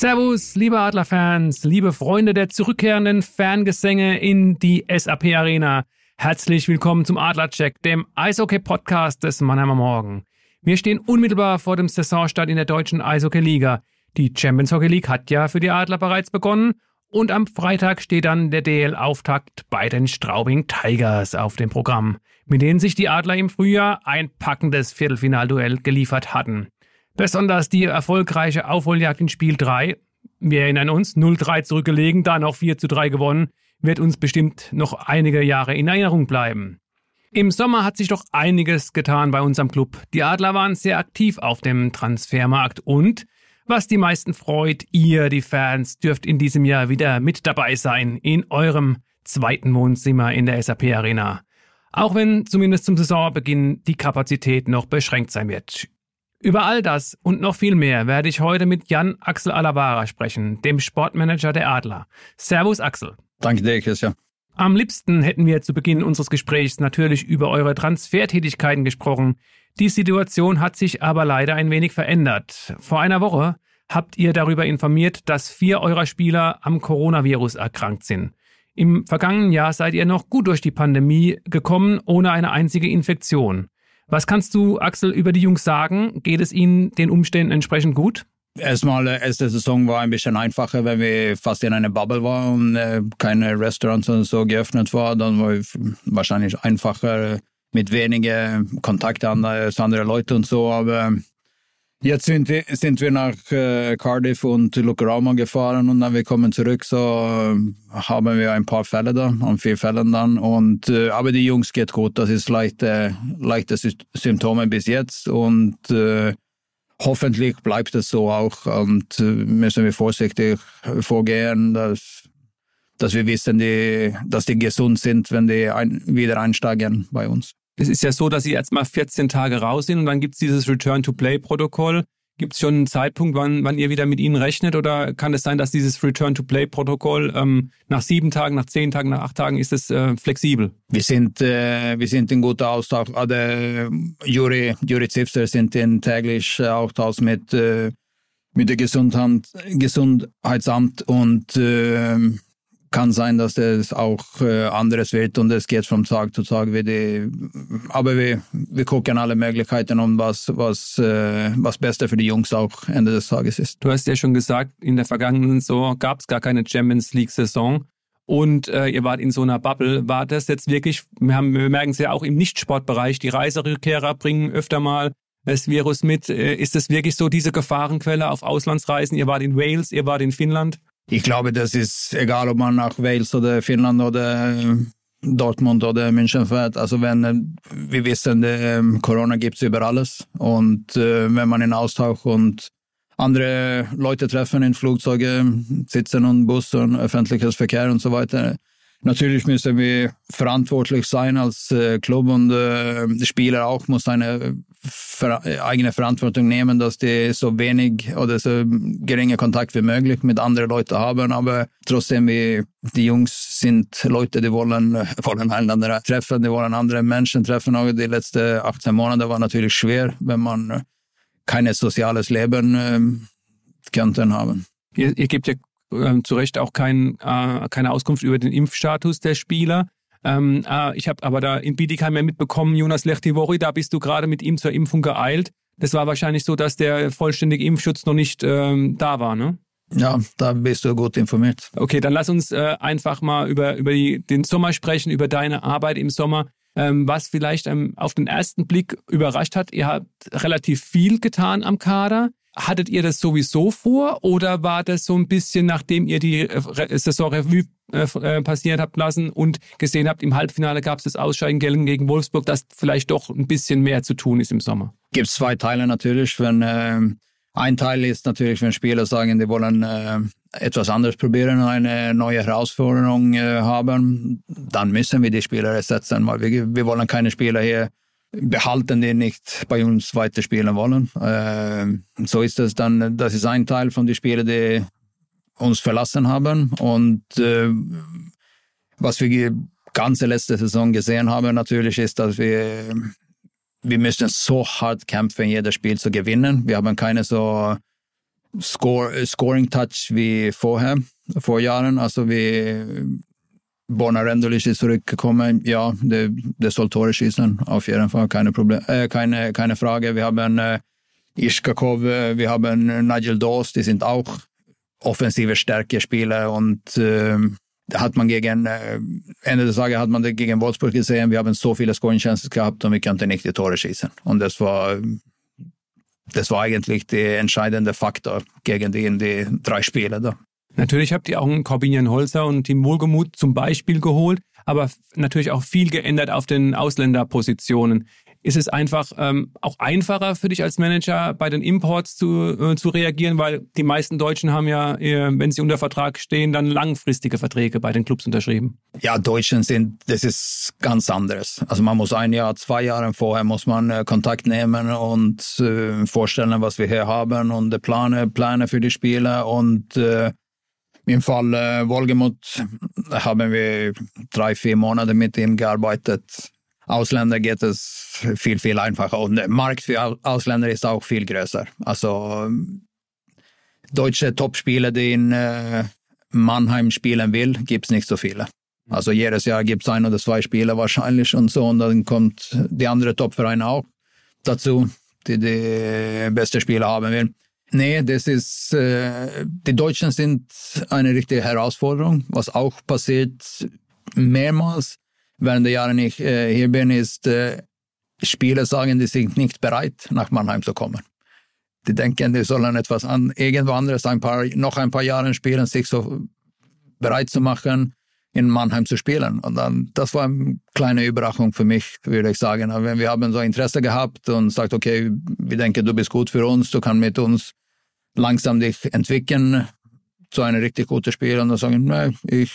Servus, liebe Adlerfans, liebe Freunde der zurückkehrenden Fangesänge in die SAP Arena. Herzlich willkommen zum Adlercheck, dem Eishockey-Podcast des Mannheimer Morgen. Wir stehen unmittelbar vor dem Saisonstart in der deutschen Eishockey-Liga. Die Champions Hockey League hat ja für die Adler bereits begonnen und am Freitag steht dann der DL-Auftakt bei den Straubing Tigers auf dem Programm, mit denen sich die Adler im Frühjahr ein packendes Viertelfinalduell geliefert hatten. Besonders die erfolgreiche Aufholjagd in Spiel 3, wir erinnern uns, 0-3 zurückgelegen, dann auch 4-3 gewonnen, wird uns bestimmt noch einige Jahre in Erinnerung bleiben. Im Sommer hat sich doch einiges getan bei unserem Club. Die Adler waren sehr aktiv auf dem Transfermarkt und, was die meisten freut, ihr, die Fans, dürft in diesem Jahr wieder mit dabei sein in eurem zweiten Wohnzimmer in der SAP Arena. Auch wenn zumindest zum Saisonbeginn die Kapazität noch beschränkt sein wird. Über all das und noch viel mehr werde ich heute mit Jan Axel Alavara sprechen, dem Sportmanager der Adler. Servus Axel. Danke dir, Christian. Am liebsten hätten wir zu Beginn unseres Gesprächs natürlich über eure Transfertätigkeiten gesprochen. Die Situation hat sich aber leider ein wenig verändert. Vor einer Woche habt ihr darüber informiert, dass vier eurer Spieler am Coronavirus erkrankt sind. Im vergangenen Jahr seid ihr noch gut durch die Pandemie gekommen, ohne eine einzige Infektion. Was kannst du, Axel, über die Jungs sagen? Geht es ihnen den Umständen entsprechend gut? Erstmal, äh, erste Saison war ein bisschen einfacher, wenn wir fast in einer Bubble waren und äh, keine Restaurants und so geöffnet war. Dann war es wahrscheinlich einfacher mit weniger Kontakt an äh, andere Leute und so. Aber Jetzt sind wir, sind wir nach äh, Cardiff und Lucarama gefahren und dann wir kommen zurück, so äh, haben wir ein paar Fälle da, an vier Fällen dann. Und, äh, aber die Jungs geht gut, das ist leichte, leichte Symptome bis jetzt und äh, hoffentlich bleibt es so auch und äh, müssen wir vorsichtig vorgehen, dass, dass wir wissen, die, dass die gesund sind, wenn die ein, wieder einsteigen bei uns. Es ist ja so, dass sie erst mal 14 Tage raus sind und dann gibt es dieses Return-to-Play-Protokoll. Gibt es schon einen Zeitpunkt, wann, wann ihr wieder mit ihnen rechnet oder kann es sein, dass dieses Return-to-Play-Protokoll ähm, nach sieben Tagen, nach zehn Tagen, nach acht Tagen ist es äh, flexibel? Wir sind, äh, wir sind in guter Austausch. Also, Juri, Juri Zipster sind in täglich Austausch mit, äh, mit dem Gesundheit, Gesundheitsamt und äh, kann sein, dass das auch äh, anderes wird und es geht von Tag zu Tag. Wie die, aber wir, wir gucken alle Möglichkeiten um, was, was, äh, was Beste für die Jungs auch Ende des Tages ist. Du hast ja schon gesagt, in der vergangenen Saison gab es gar keine Champions League-Saison und äh, ihr wart in so einer Bubble. War das jetzt wirklich, wir, haben, wir merken es ja auch im Nichtsportbereich, die Reiserückkehrer bringen öfter mal das Virus mit. Äh, ist es wirklich so diese Gefahrenquelle auf Auslandsreisen? Ihr wart in Wales, ihr wart in Finnland? Ich glaube, das ist egal, ob man nach Wales oder Finnland oder äh, Dortmund oder München fährt. Also wenn äh, wir wissen, ähm, Corona gibt es über alles und äh, wenn man in Austausch und andere Leute treffen in Flugzeuge, sitzen und Bus und öffentliches Verkehr und so weiter, Natürlich müssen wir verantwortlich sein als äh, Club und äh, Spieler auch muss eine ver eigene Verantwortung nehmen, dass die so wenig oder so geringe Kontakt wie möglich mit anderen Leuten haben. Aber trotzdem, wir, die Jungs sind Leute, die wollen, wollen einander treffen, die wollen andere Menschen treffen. Auch die letzten 18 Monate war natürlich schwer, wenn man kein soziales Leben äh, könnte haben. Ihr, ihr gebt ja äh, zu Recht auch kein, äh, keine Auskunft über den Impfstatus der Spieler. Ähm, äh, ich habe aber da in Bietigheim ja mitbekommen, Jonas Lechtivori, da bist du gerade mit ihm zur Impfung geeilt. Das war wahrscheinlich so, dass der vollständige Impfschutz noch nicht ähm, da war, ne? Ja, da bist du gut informiert. Okay, dann lass uns äh, einfach mal über, über die, den Sommer sprechen, über deine Arbeit im Sommer. Ähm, was vielleicht ähm, auf den ersten Blick überrascht hat, ihr habt relativ viel getan am Kader. Hattet ihr das sowieso vor oder war das so ein bisschen, nachdem ihr die äh, Saison Revue äh, äh, passiert habt lassen und gesehen habt, im Halbfinale gab es das Ausscheiden gegen Wolfsburg, dass vielleicht doch ein bisschen mehr zu tun ist im Sommer? Gibt es zwei Teile natürlich. Wenn, äh, ein Teil ist natürlich, wenn Spieler sagen, die wollen äh, etwas anderes probieren, eine neue Herausforderung äh, haben, dann müssen wir die Spieler ersetzen, weil wir, wir wollen keine Spieler hier behalten, die nicht bei uns weiter spielen wollen. Äh, so ist es dann, das ist ein Teil von den Spielern, die uns verlassen haben. Und äh, was wir die ganze letzte Saison gesehen haben natürlich ist, dass wir, wir müssen so hart kämpfen, jedes Spiel zu gewinnen. Wir haben keine so Score, Scoring Touch wie vorher, vor Jahren. Also wir Borna Rendulic ist zurückgekommen. Ja, det, det soll Tore schießen, auf jeden Fall, keine, Problem, äh, keine, keine Frage. Wir haben äh, Ischkakov, äh, wir haben Nigel Dawes, die sind auch offensive Stärke-Spieler und äh, hat man gegen, äh, Ende des Tages hat man det gegen Wolfsburg gesehen, wir haben so viele Scoring-Chances gehabt und wir konnten nicht die Tore schießen. Und das war, das war eigentlich der entscheidende Faktor gegen die, die drei Spiele da. Natürlich habt ihr auch einen Corbinian Holzer und Team Wohlgemuth zum Beispiel geholt, aber natürlich auch viel geändert auf den Ausländerpositionen. Ist es einfach ähm, auch einfacher für dich als Manager bei den Imports zu, äh, zu reagieren, weil die meisten Deutschen haben ja, äh, wenn sie unter Vertrag stehen, dann langfristige Verträge bei den Clubs unterschrieben? Ja, Deutschen sind, das ist ganz anderes. Also man muss ein Jahr, zwei Jahre vorher muss man äh, Kontakt nehmen und äh, vorstellen, was wir hier haben und Pläne, Pläne für die Spieler und äh, im Fall äh, Wolgemut haben wir drei, vier Monate mit ihm gearbeitet. Ausländer geht es viel, viel einfacher und der Markt für Ausländer ist auch viel größer. Also deutsche Topspieler, die in äh, Mannheim spielen will, gibt es nicht so viele. Also jedes Jahr gibt es ein oder zwei Spieler wahrscheinlich und so und dann kommt die andere Topvereine auch dazu, die die beste Spieler haben will. Nee, das ist, äh, die Deutschen sind eine richtige Herausforderung. Was auch passiert mehrmals während der Jahre ich äh, hier bin, ist, äh, Spieler sagen, die sind nicht bereit, nach Mannheim zu kommen. Die denken, die sollen etwas an, irgendwo anderes ein paar, noch ein paar Jahre spielen, sich so bereit zu machen, in Mannheim zu spielen. Und dann, das war eine kleine Überraschung für mich, würde ich sagen. Wenn wir haben so Interesse gehabt und sagt, okay, wir denken, du bist gut für uns, du kannst mit uns langsam dich entwickeln zu einem richtig guten Spiel und dann sagen, nein, ich,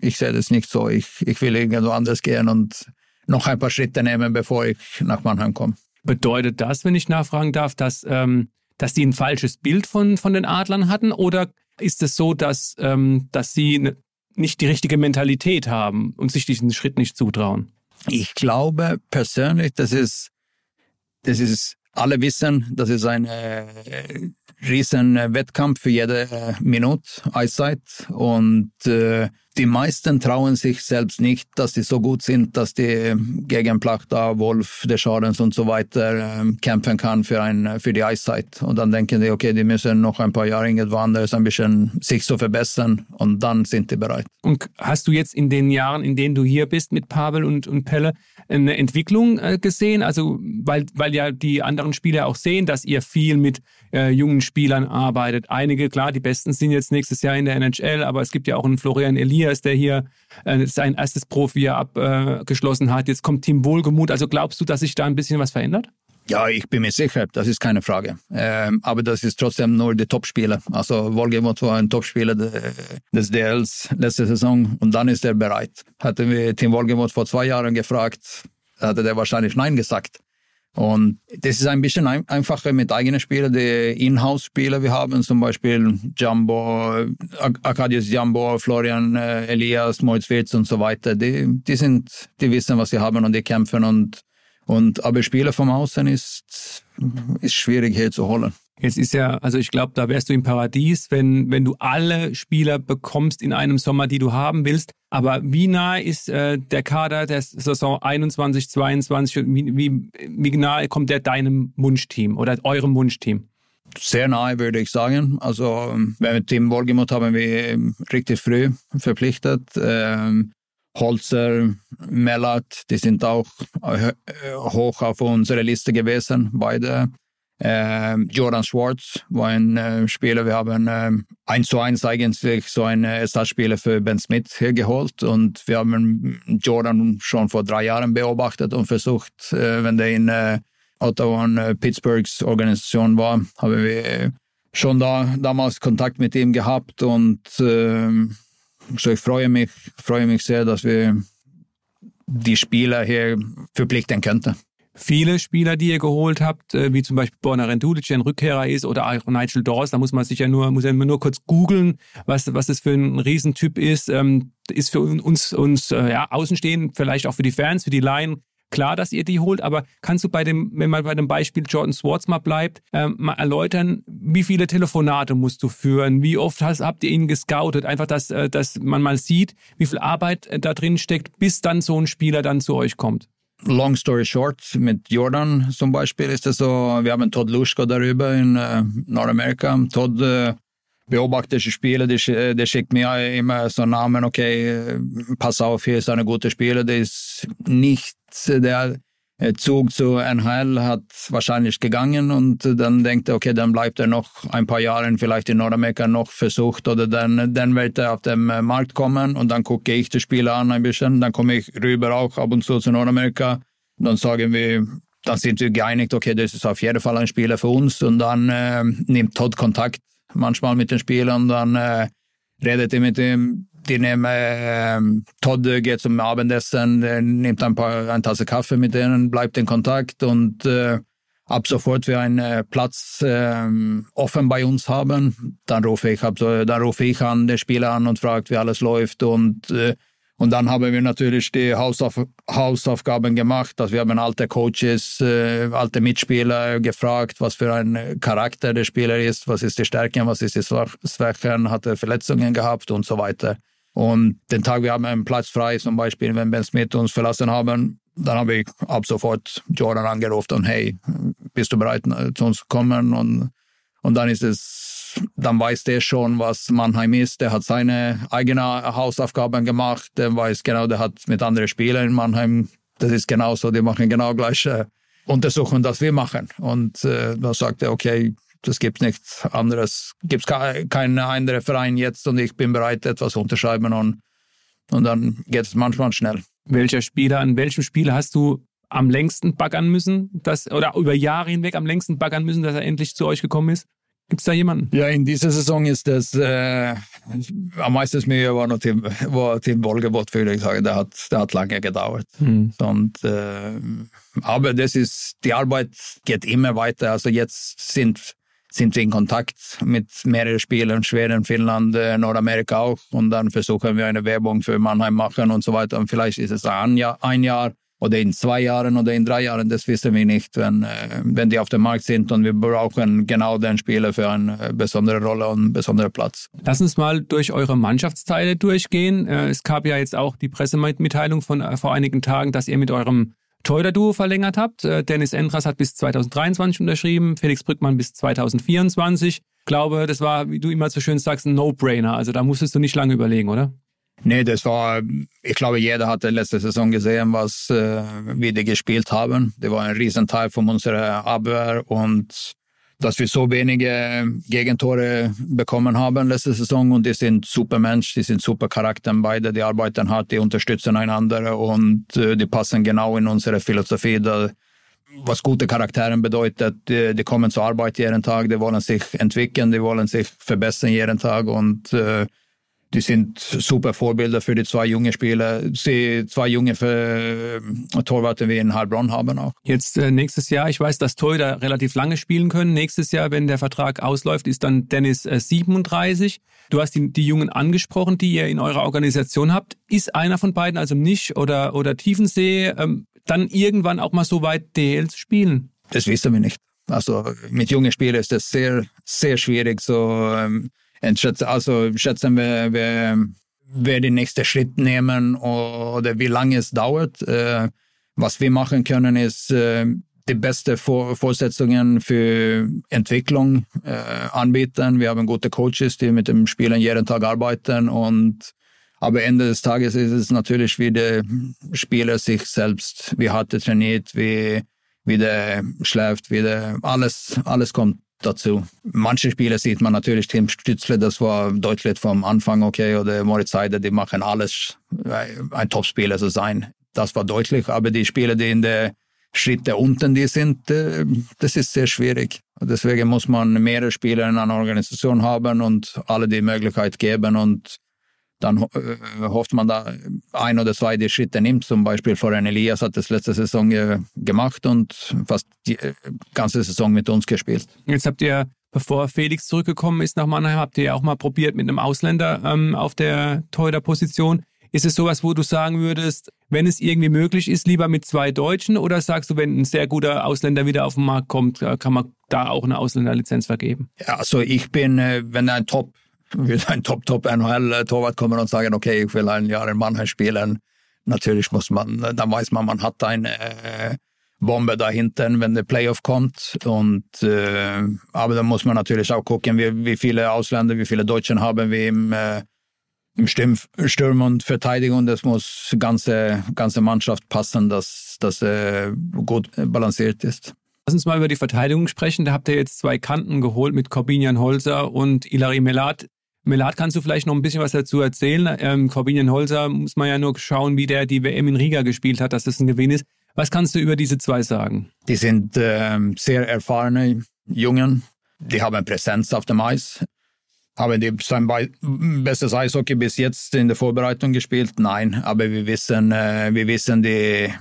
ich sehe das nicht so. Ich, ich will irgendwo anders gehen und noch ein paar Schritte nehmen, bevor ich nach Mannheim komme. Bedeutet das, wenn ich nachfragen darf, dass, ähm, dass die ein falsches Bild von, von den Adlern hatten? Oder ist es so, dass, ähm, dass sie nicht die richtige Mentalität haben und sich diesen Schritt nicht zutrauen? Ich glaube persönlich, das ist, das ist, alle wissen, das ist eine riesen äh, Wettkampf für jede äh, Minute Eiszeit und äh, die meisten trauen sich selbst nicht, dass sie so gut sind, dass die gegen Plachta, Wolf, der Schadens und so weiter äh, kämpfen kann für, ein, für die Eiszeit. Und dann denken die, okay, die müssen noch ein paar Jahre irgendwo anders ein bisschen sich so verbessern und dann sind die bereit. Und hast du jetzt in den Jahren, in denen du hier bist mit Pavel und, und Pelle, eine Entwicklung äh, gesehen? Also, weil, weil ja die anderen Spieler auch sehen, dass ihr viel mit äh, jungen Spielern arbeitet. Einige, klar, die Besten sind jetzt nächstes Jahr in der NHL, aber es gibt ja auch einen Florian Elias, der hier äh, sein erstes Profi abgeschlossen hat. Jetzt kommt Team Wohlgemut. Also glaubst du, dass sich da ein bisschen was verändert? Ja, ich bin mir sicher, das ist keine Frage. Ähm, aber das ist trotzdem nur die Topspieler. Also Wolgemut war ein Topspieler des DLs letzte Saison und dann ist er bereit. Hatten wir Tim Wolgemut vor zwei Jahren gefragt, hatte der wahrscheinlich Nein gesagt. Und das ist ein bisschen ein, einfacher mit eigenen Spielern, die Inhouse-Spieler wir haben, zum Beispiel Jumbo, Arkadius Jumbo, Florian äh, Elias, Moritz Wirtz und so weiter. Die, die sind, die wissen, was sie haben und die kämpfen und, und aber Spieler vom Außen ist, ist schwierig hier zu holen. Jetzt ist ja, also ich glaube, da wärst du im Paradies, wenn, wenn du alle Spieler bekommst in einem Sommer, die du haben willst. Aber wie nah ist äh, der Kader der Saison 21, 22? Wie, wie, wie nahe kommt der deinem Wunschteam oder eurem Wunschteam? Sehr nahe, würde ich sagen. Also, wenn wir Team Wolgemut haben wir richtig früh verpflichtet. Ähm, Holzer, Mellat, die sind auch hoch auf unserer Liste gewesen, beide. Äh, Jordan Schwartz war ein äh, Spieler, wir haben äh, eins zu eins eigentlich so einen Ersatzspieler für Ben Smith geholt. Und wir haben Jordan schon vor drei Jahren beobachtet und versucht, äh, wenn der in äh, Ottawa und äh, Pittsburghs Organisation war, haben wir schon da damals Kontakt mit ihm gehabt. Und äh, so ich freue mich, freue mich sehr, dass wir die Spieler hier verpflichten könnten viele Spieler, die ihr geholt habt, äh, wie zum Beispiel Borna Rendulic, der ein Rückkehrer ist, oder auch Nigel Dawes, da muss man sich ja nur, muss ja nur kurz googeln, was, was das für ein Riesentyp ist, ähm, ist für uns, uns äh, ja, Außenstehend, vielleicht auch für die Fans, für die Laien, klar, dass ihr die holt, aber kannst du bei dem, wenn man bei dem Beispiel Jordan Swartz mal bleibt, ähm, mal erläutern, wie viele Telefonate musst du führen, wie oft hast, habt ihr ihn gescoutet, einfach, dass, äh, dass man mal sieht, wie viel Arbeit da drin steckt, bis dann so ein Spieler dann zu euch kommt? Long story short, mit Jordan zum Beispiel ist es so, wir haben Todd Luschko darüber in äh, Nordamerika. Todd äh, beobachtet Spieler, der, der schickt mir immer so Namen, okay, äh, pass auf, hier ist eine gute Spieler, der ist nicht der äh, Zug zu NHL hat wahrscheinlich gegangen und dann denkt er, okay, dann bleibt er noch ein paar Jahre vielleicht in Nordamerika noch versucht oder dann, dann wird er auf den äh, Markt kommen und dann gucke ich die Spieler an ein bisschen, dann komme ich rüber auch ab und zu zu Nordamerika. Dann sagen wir, dann sind wir geeinigt, okay, das ist auf jeden Fall ein Spieler für uns und dann äh, nimmt Todd Kontakt manchmal mit den Spielern dann äh, redet er mit dem die nehmen, äh, Todd geht zum Abendessen, nimmt ein paar, eine Tasse Kaffee mit denen, bleibt in Kontakt und äh, ab sofort wir einen äh, Platz äh, offen bei uns haben, dann rufe ich, so, dann rufe ich an, den Spieler an und fragt, wie alles läuft und äh, und dann haben wir natürlich die Hausauf Hausaufgaben gemacht. dass wir haben alte Coaches, äh, alte Mitspieler gefragt, was für ein Charakter der Spieler ist, was ist die Stärken, was ist die Schwächen, hat er Verletzungen gehabt und so weiter. Und den Tag, wir haben einen Platz frei, zum Beispiel, wenn Ben Smith uns verlassen haben, dann habe ich ab sofort Jordan angerufen und hey, bist du bereit zu uns zu kommen? Und, und dann ist es, dann weiß der schon, was Mannheim ist. Der hat seine eigenen Hausaufgaben gemacht. Der weiß genau, der hat mit anderen Spielern in Mannheim, das ist genauso, die machen genau gleiche Untersuchungen, das wir machen. Und äh, da sagt er, okay, das gibt nichts anderes. Gibt es keinen anderen Verein jetzt und ich bin bereit, etwas unterschreiben und, und dann geht es manchmal schnell. Welcher Spieler, an welchem Spieler hast du am längsten baggern müssen, dass, oder über Jahre hinweg am längsten baggern müssen, dass er endlich zu euch gekommen ist? Gibt es da jemanden? Ja, in dieser Saison ist das äh, am meisten Mühe war noch Tim, war Tim Wolgebott, würde ich sagen. Der hat, der hat lange gedauert. Mhm. Und, äh, aber das ist, die Arbeit geht immer weiter. Also jetzt sind sind wir in Kontakt mit mehreren Spielern, Schweden, Finnland, äh, Nordamerika auch. Und dann versuchen wir eine Werbung für Mannheim machen und so weiter. Und vielleicht ist es ein Jahr, ein Jahr oder in zwei Jahren oder in drei Jahren, das wissen wir nicht, wenn, äh, wenn die auf dem Markt sind und wir brauchen genau den Spieler für eine äh, besondere Rolle und einen besonderen Platz. Lass uns mal durch eure Mannschaftsteile durchgehen. Es gab ja jetzt auch die Pressemitteilung von vor einigen Tagen, dass ihr mit eurem Teurer-Duo verlängert habt. Äh, Dennis Endras hat bis 2023 unterschrieben, Felix Brückmann bis 2024. Ich glaube, das war, wie du immer so schön sagst, ein No-Brainer. Also da musstest du nicht lange überlegen, oder? Nee, das war, ich glaube, jeder hatte letzte Saison gesehen, was äh, wir gespielt haben. Das war ein Riesenteil von unserer Abwehr und dass wir so wenige Gegentore bekommen haben letzte Saison und die sind super Mensch, die sind super Charakter beide, die arbeiten hart, die unterstützen einander und äh, die passen genau in unsere Philosophie, da, was gute Charaktere bedeutet. Die, die, kommen zur Arbeit jeden Tag, die wollen sich entwickeln, die wollen sich verbessern jeden Tag und äh, die sind super Vorbilder für die zwei junge Spieler, die zwei junge äh, Torwarte wie in Heilbronn haben auch. Jetzt äh, nächstes Jahr, ich weiß, dass Torhüter relativ lange spielen können. Nächstes Jahr, wenn der Vertrag ausläuft, ist dann Dennis äh, 37. Du hast die, die Jungen angesprochen, die ihr in eurer Organisation habt. Ist einer von beiden, also nicht oder, oder Tiefensee, ähm, dann irgendwann auch mal so weit DL zu spielen? Das wissen wir nicht. Also mit jungen Spielern ist das sehr, sehr schwierig, so ähm, also schätzen wir, wer, wer den nächsten Schritt nehmen oder wie lange es dauert. Äh, was wir machen können, ist äh, die beste Vorsetzungen für Entwicklung äh, anbieten. Wir haben gute Coaches, die mit den Spielern jeden Tag arbeiten und aber Ende des Tages ist es natürlich wie der Spieler sich selbst, wie hart er trainiert, wie wie der schläft, wie der, alles, alles kommt dazu. Manche Spieler sieht man natürlich, Tim Stützle, das war deutlich vom Anfang okay, oder Moritz Heider, die machen alles, äh, ein Topspieler zu sein. Das war deutlich, aber die Spieler, die in der Schritte unten die sind, äh, das ist sehr schwierig. Deswegen muss man mehrere Spieler in einer Organisation haben und alle die Möglichkeit geben und dann äh, hofft man da ein oder zwei die Schritte nimmt. Zum Beispiel Florian Elias hat das letzte Saison äh, gemacht und fast die ganze Saison mit uns gespielt. Jetzt habt ihr, bevor Felix zurückgekommen ist nach Mannheim, habt ihr ja auch mal probiert mit einem Ausländer ähm, auf der Torhüter-Position. Ist es sowas, wo du sagen würdest, wenn es irgendwie möglich ist, lieber mit zwei Deutschen oder sagst du, wenn ein sehr guter Ausländer wieder auf den Markt kommt, kann man da auch eine Ausländerlizenz vergeben? Ja, also ich bin, äh, wenn ein Top, ein Top, Top NHL-Torwart kommen und sagen, okay, ich will ein Jahr in Mannheim spielen, natürlich muss man, dann weiß man, man hat eine äh, Bombe da hinten, wenn der Playoff kommt. Und, äh, aber dann muss man natürlich auch gucken, wie, wie viele Ausländer, wie viele Deutschen haben wir im äh, im Sturm, Sturm und Verteidigung, das muss ganze ganze Mannschaft passen, dass das äh, gut balanciert ist. Lass uns mal über die Verteidigung sprechen. Da habt ihr jetzt zwei Kanten geholt mit Corbinian Holzer und Ilari Melat. Melat, kannst du vielleicht noch ein bisschen was dazu erzählen? Ähm, Corbinian Holzer muss man ja nur schauen, wie der die WM in Riga gespielt hat, dass das ein Gewinn ist. Was kannst du über diese zwei sagen? Die sind äh, sehr erfahrene Jungen. Die haben Präsenz auf dem Eis. Haben die sein bestes Eishockey bis jetzt in der Vorbereitung gespielt? Nein, aber wir wissen, äh, wir wissen, die,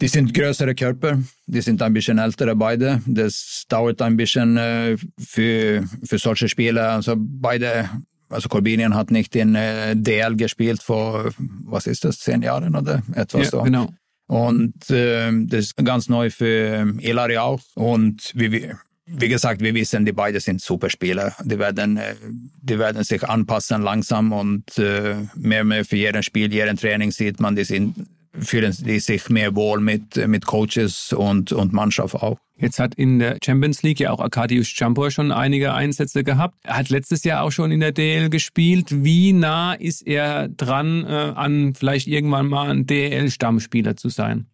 die sind größere Körper, die sind ein bisschen ältere beide. Das dauert ein bisschen äh, für, für solche Spieler. Also beide, also Corbinian hat nicht in äh, DL gespielt vor, was ist das, zehn Jahren oder etwas ja, so. Genau. Und äh, das ist ganz neu für Elari auch. Und wir, wie gesagt, wir wissen, die beiden sind Superspieler. Die werden, äh, die werden sich anpassen langsam und äh, mehr und mehr für jeden Spiel, jeden Training sieht man, die sind, fühlen die sich mehr wohl mit, mit Coaches und, und Mannschaft auch. Jetzt hat in der Champions League ja auch Arkadiusz Champor schon einige Einsätze gehabt. Er hat letztes Jahr auch schon in der DL gespielt. Wie nah ist er dran, äh, an vielleicht irgendwann mal ein DL-Stammspieler zu sein?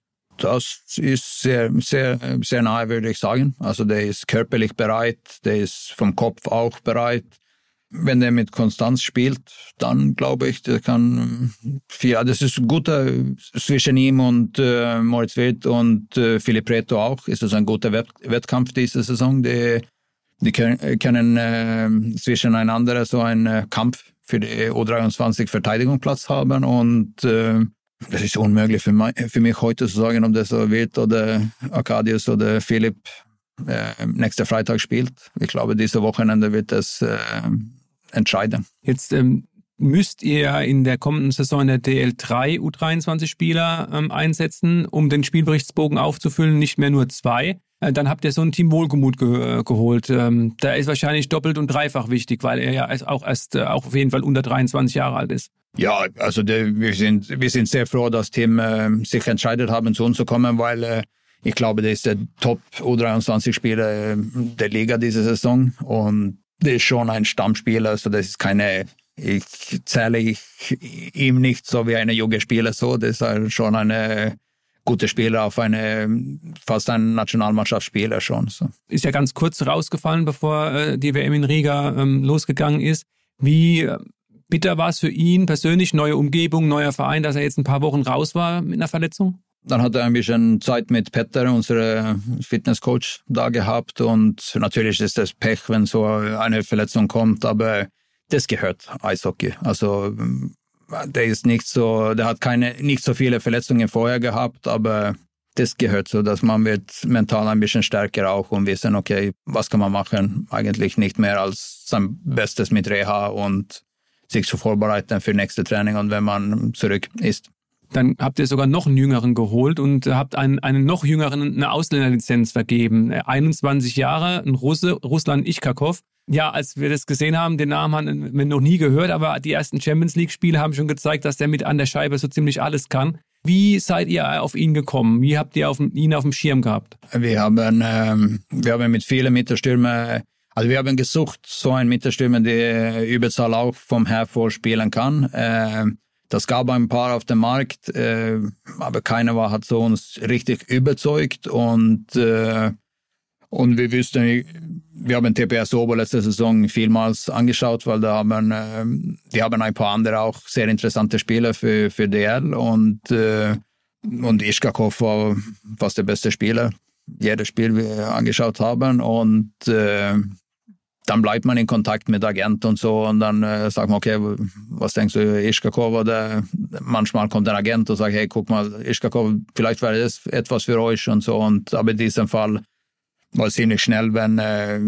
das ist sehr, sehr, sehr nahe, würde ich sagen. Also der ist körperlich bereit, der ist vom Kopf auch bereit. Wenn er mit Konstanz spielt, dann glaube ich, der kann viel. Das ist guter zwischen ihm und äh, Moritz Wirt und äh, Philipp Reto auch. Ist es ein guter Wett Wettkampf diese Saison. Die, die können äh, zwischeneinander so einen äh, Kampf für die U23 Verteidigung Platz haben und äh, das ist unmöglich für mich, für mich heute zu sagen, ob das so wird oder Arkadius oder Philipp äh, nächster Freitag spielt. Ich glaube, diese Wochenende wird das äh, entscheiden. Jetzt ähm, müsst ihr in der kommenden Saison in der DL3 U23-Spieler ähm, einsetzen, um den Spielberichtsbogen aufzufüllen, nicht mehr nur zwei. Äh, dann habt ihr so ein Team Wohlgemut ge geholt. Ähm, da ist wahrscheinlich doppelt und dreifach wichtig, weil er ja auch erst äh, auch auf jeden Fall unter 23 Jahre alt ist. Ja, also der, wir, sind, wir sind sehr froh, dass Tim äh, sich entscheidet haben, zu uns zu kommen, weil äh, ich glaube, der ist der Top-U23-Spieler äh, der Liga diese Saison und der ist schon ein Stammspieler, also das ist keine, ich zähle ich ihm nicht so wie eine junge Spieler so, das ist schon eine gute Spieler auf eine fast ein Nationalmannschaftsspieler schon. So. Ist ja ganz kurz rausgefallen, bevor äh, die WM in Riga ähm, losgegangen ist. Wie äh, bitter war es für ihn persönlich, neue Umgebung, neuer Verein, dass er jetzt ein paar Wochen raus war mit einer Verletzung? Dann hat er ein bisschen Zeit mit Petter, unserem Fitnesscoach, da gehabt. Und natürlich ist das Pech, wenn so eine Verletzung kommt, aber das gehört Eishockey. Also der ist nicht so, der hat keine, nicht so viele Verletzungen vorher gehabt, aber das gehört so, dass man wird mental ein bisschen stärker auch und wissen, okay, was kann man machen? Eigentlich nicht mehr als sein Bestes mit Reha und sich zu vorbereiten für nächste Training und wenn man zurück ist. Dann habt ihr sogar noch einen Jüngeren geholt und habt einen, einen noch Jüngeren eine Ausländerlizenz vergeben. 21 Jahre, ein Russe, Russland Ichkakov. Ja, als wir das gesehen haben, den Namen haben wir noch nie gehört, aber die ersten Champions League-Spiele haben schon gezeigt, dass der mit an der Scheibe so ziemlich alles kann. Wie seid ihr auf ihn gekommen? Wie habt ihr auf, ihn auf dem Schirm gehabt? Wir haben, ähm, wir haben mit vielen Mittelstürmern also wir haben gesucht, so ein Mittelstürmer, der Überzahl auch vom Hervor spielen kann. Äh, das gab ein paar auf dem Markt, äh, aber keiner war, hat so uns richtig überzeugt und äh, und wir wüssten, wir haben TPS Ober letzte Saison vielmals angeschaut, weil da haben, äh, die haben ein paar andere auch sehr interessante Spieler für, für DL und, äh, und Ischkakov war fast der beste Spieler. Jedes Spiel wir angeschaut haben und äh, dann bleibt man in Kontakt mit Agent und so und dann äh, sagt man, okay, was denkst du, Ischkakov oder manchmal kommt ein Agent und sagt, hey, guck mal, Ischkakov, vielleicht wäre das etwas für euch und so und aber in diesem Fall war ziemlich schnell, wenn, äh,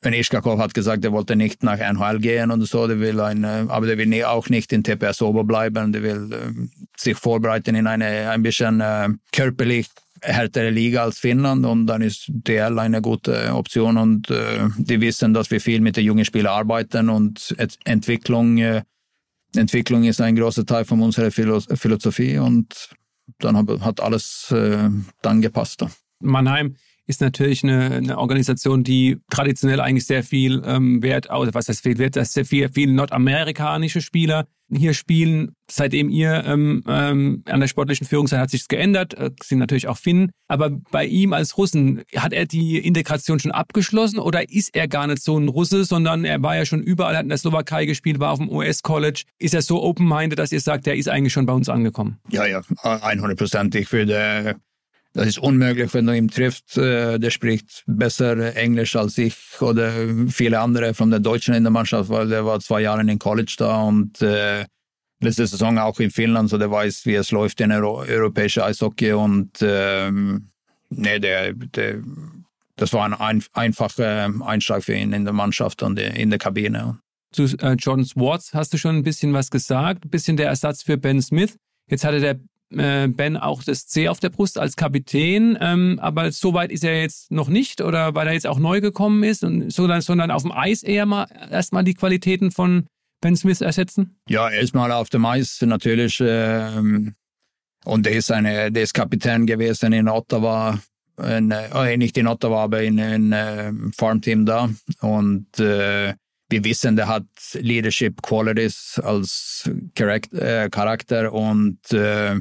wenn Ischkakov hat gesagt, er wollte nicht nach NHL gehen und so, der will ein, äh, aber der will auch nicht in TPS Ober bleiben, der will äh, sich vorbereiten in eine ein bisschen äh, körperlich härtere Liga als Finnland und dann ist DL eine gute Option und äh, die wissen, dass wir viel mit den jungen Spielern arbeiten und Entwicklung, äh, Entwicklung ist ein großer Teil von unserer Philosophie und dann hat alles äh, dann gepasst. Mannheim ist natürlich eine, eine Organisation, die traditionell eigentlich sehr viel ähm, Wert, also was heißt viel Wert, dass sehr viel, viele nordamerikanische Spieler hier spielen. Seitdem ihr ähm, ähm, an der sportlichen Führung seid, hat sich's geändert, äh, sind natürlich auch Finnen. Aber bei ihm als Russen, hat er die Integration schon abgeschlossen oder ist er gar nicht so ein Russe, sondern er war ja schon überall, hat in der Slowakei gespielt, war auf dem US-College. Ist er so open-minded, dass ihr sagt, er ist eigentlich schon bei uns angekommen? Ja, ja, 100 Prozent. Ich würde das ist unmöglich, wenn du ihn triffst. Äh, der spricht besser Englisch als ich oder viele andere von der Deutschen in der Mannschaft, weil der war zwei Jahre in College da und äh, letzte Saison auch in Finnland, so der weiß, wie es läuft in Euro europäischer Eishockey und ähm, nee, der, der, das war ein, ein einfacher Einschlag für ihn in der Mannschaft und in der Kabine. Zu äh, Jordan Swartz hast du schon ein bisschen was gesagt, ein bisschen der Ersatz für Ben Smith. Jetzt hatte der äh, Ben auch das C auf der Brust als Kapitän, ähm, aber so weit ist er jetzt noch nicht oder weil er jetzt auch neu gekommen ist und so, sondern auf dem Eis eher mal erstmal die Qualitäten von Ben Smith ersetzen? Ja, erstmal auf dem Eis natürlich ähm, und der ist eine, der ist Kapitän gewesen in Ottawa, in, äh, nicht in Ottawa, aber in ein äh, Farmteam da und äh, wir wissen, der hat Leadership Qualities als äh, Charakter und äh,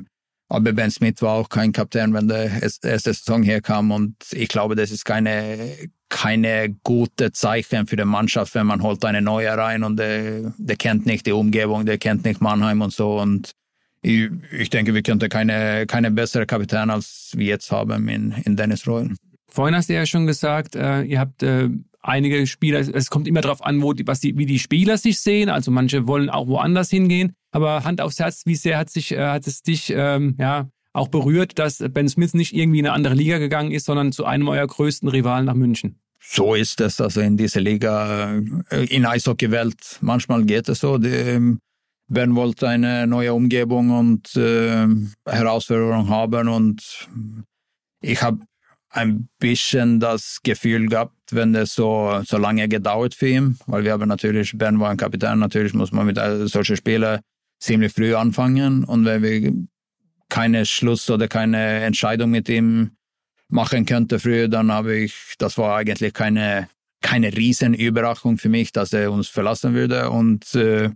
aber Ben Smith war auch kein Kapitän, wenn der erste Saison herkam. Und ich glaube, das ist keine, keine gute Zeichen für die Mannschaft, wenn man holt eine neue rein und der, der kennt nicht die Umgebung, der kennt nicht Mannheim und so. Und ich, ich denke, wir könnten keine, keine bessere Kapitän als wir jetzt haben in, in Dennis Royal. Vorhin hast du ja schon gesagt, äh, ihr habt äh, einige Spieler, es kommt immer darauf an, wo die, was die, wie die Spieler sich sehen. Also manche wollen auch woanders hingehen. Aber Hand aufs Herz, wie sehr hat sich, äh, hat es dich ähm, ja auch berührt, dass Ben Smith nicht irgendwie in eine andere Liga gegangen ist, sondern zu einem eurer größten Rivalen nach München? So ist es also in dieser Liga, äh, in Eishockey-Welt. Manchmal geht es so. Ähm, Ben wollte eine neue Umgebung und äh, Herausforderung haben und ich habe ein bisschen das Gefühl gehabt, wenn es so, so lange gedauert für ihn, weil wir haben natürlich, Ben war ein Kapitän, natürlich muss man mit solchen Spielern ziemlich früh anfangen und wenn wir keine Schluss oder keine Entscheidung mit ihm machen könnte früher, dann habe ich, das war eigentlich keine, keine Riesenüberraschung für mich, dass er uns verlassen würde und äh,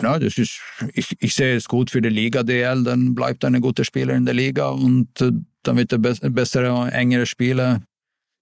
ja, das ist, ich, ich sehe es gut für die Liga DL, dann bleibt er ein guter Spieler in der Liga und äh, dann wird er be bessere und engere Spiele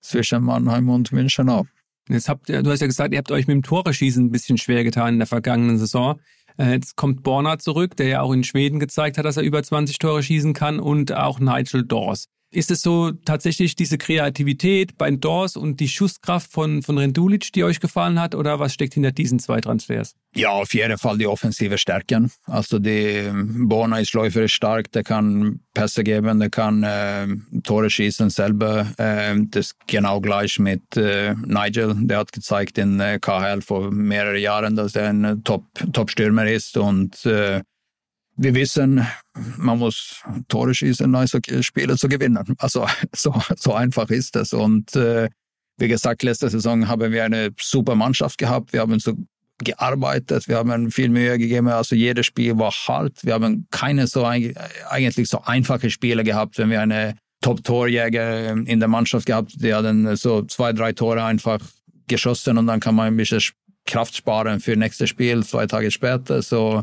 zwischen Mannheim und München auch. Jetzt habt ihr, du hast ja gesagt, ihr habt euch mit dem Tore-Schießen ein bisschen schwer getan in der vergangenen Saison. Äh, jetzt kommt Borna zurück, der ja auch in Schweden gezeigt hat, dass er über 20 Tore schießen kann und auch Nigel Dawes. Ist es so tatsächlich diese Kreativität bei Dors und die Schusskraft von, von Rendulic, die euch gefallen hat, oder was steckt hinter diesen zwei Transfers? Ja, auf jeden Fall die offensive Stärken. Also die Borna ist läuferisch stark, der kann Pässe geben, der kann äh, Tore schießen selber. Äh, das genau gleich mit äh, Nigel, der hat gezeigt in äh, KHL vor mehreren Jahren, dass er ein Top-Stürmer Top ist und äh, wir wissen, man muss Tore schießen, also Spiele zu gewinnen. Also so, so einfach ist es. Und äh, wie gesagt, letzte Saison haben wir eine super Mannschaft gehabt. Wir haben so gearbeitet, wir haben viel Mühe gegeben. Also jedes Spiel war hart. Wir haben keine so eigentlich so einfache Spiele gehabt, wenn wir eine Top-Torjäger in der Mannschaft gehabt, die haben so zwei, drei Tore einfach geschossen und dann kann man ein bisschen Kraft sparen für nächstes Spiel zwei Tage später. So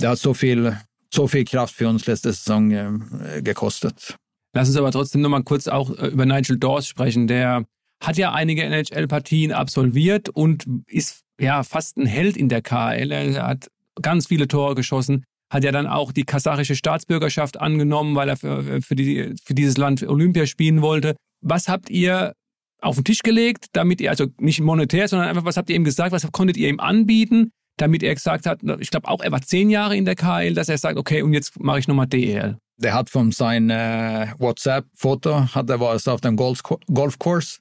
der hat so viel, so viel Kraft für uns letzte Saison äh, gekostet. Lass uns aber trotzdem nochmal kurz auch äh, über Nigel Dawes sprechen. Der hat ja einige NHL-Partien absolviert und ist ja fast ein Held in der KL. Er hat ganz viele Tore geschossen, hat ja dann auch die kasachische Staatsbürgerschaft angenommen, weil er für, für, die, für dieses Land Olympia spielen wollte. Was habt ihr auf den Tisch gelegt, damit ihr, also nicht monetär, sondern einfach, was habt ihr ihm gesagt, was konntet ihr ihm anbieten, damit er gesagt hat, ich glaube auch, er war zehn Jahre in der KL, dass er sagt, okay, und jetzt mache ich nochmal DEL. Der hat von seinem äh, WhatsApp-Foto, hat er war auf dem Golf Golfkurs.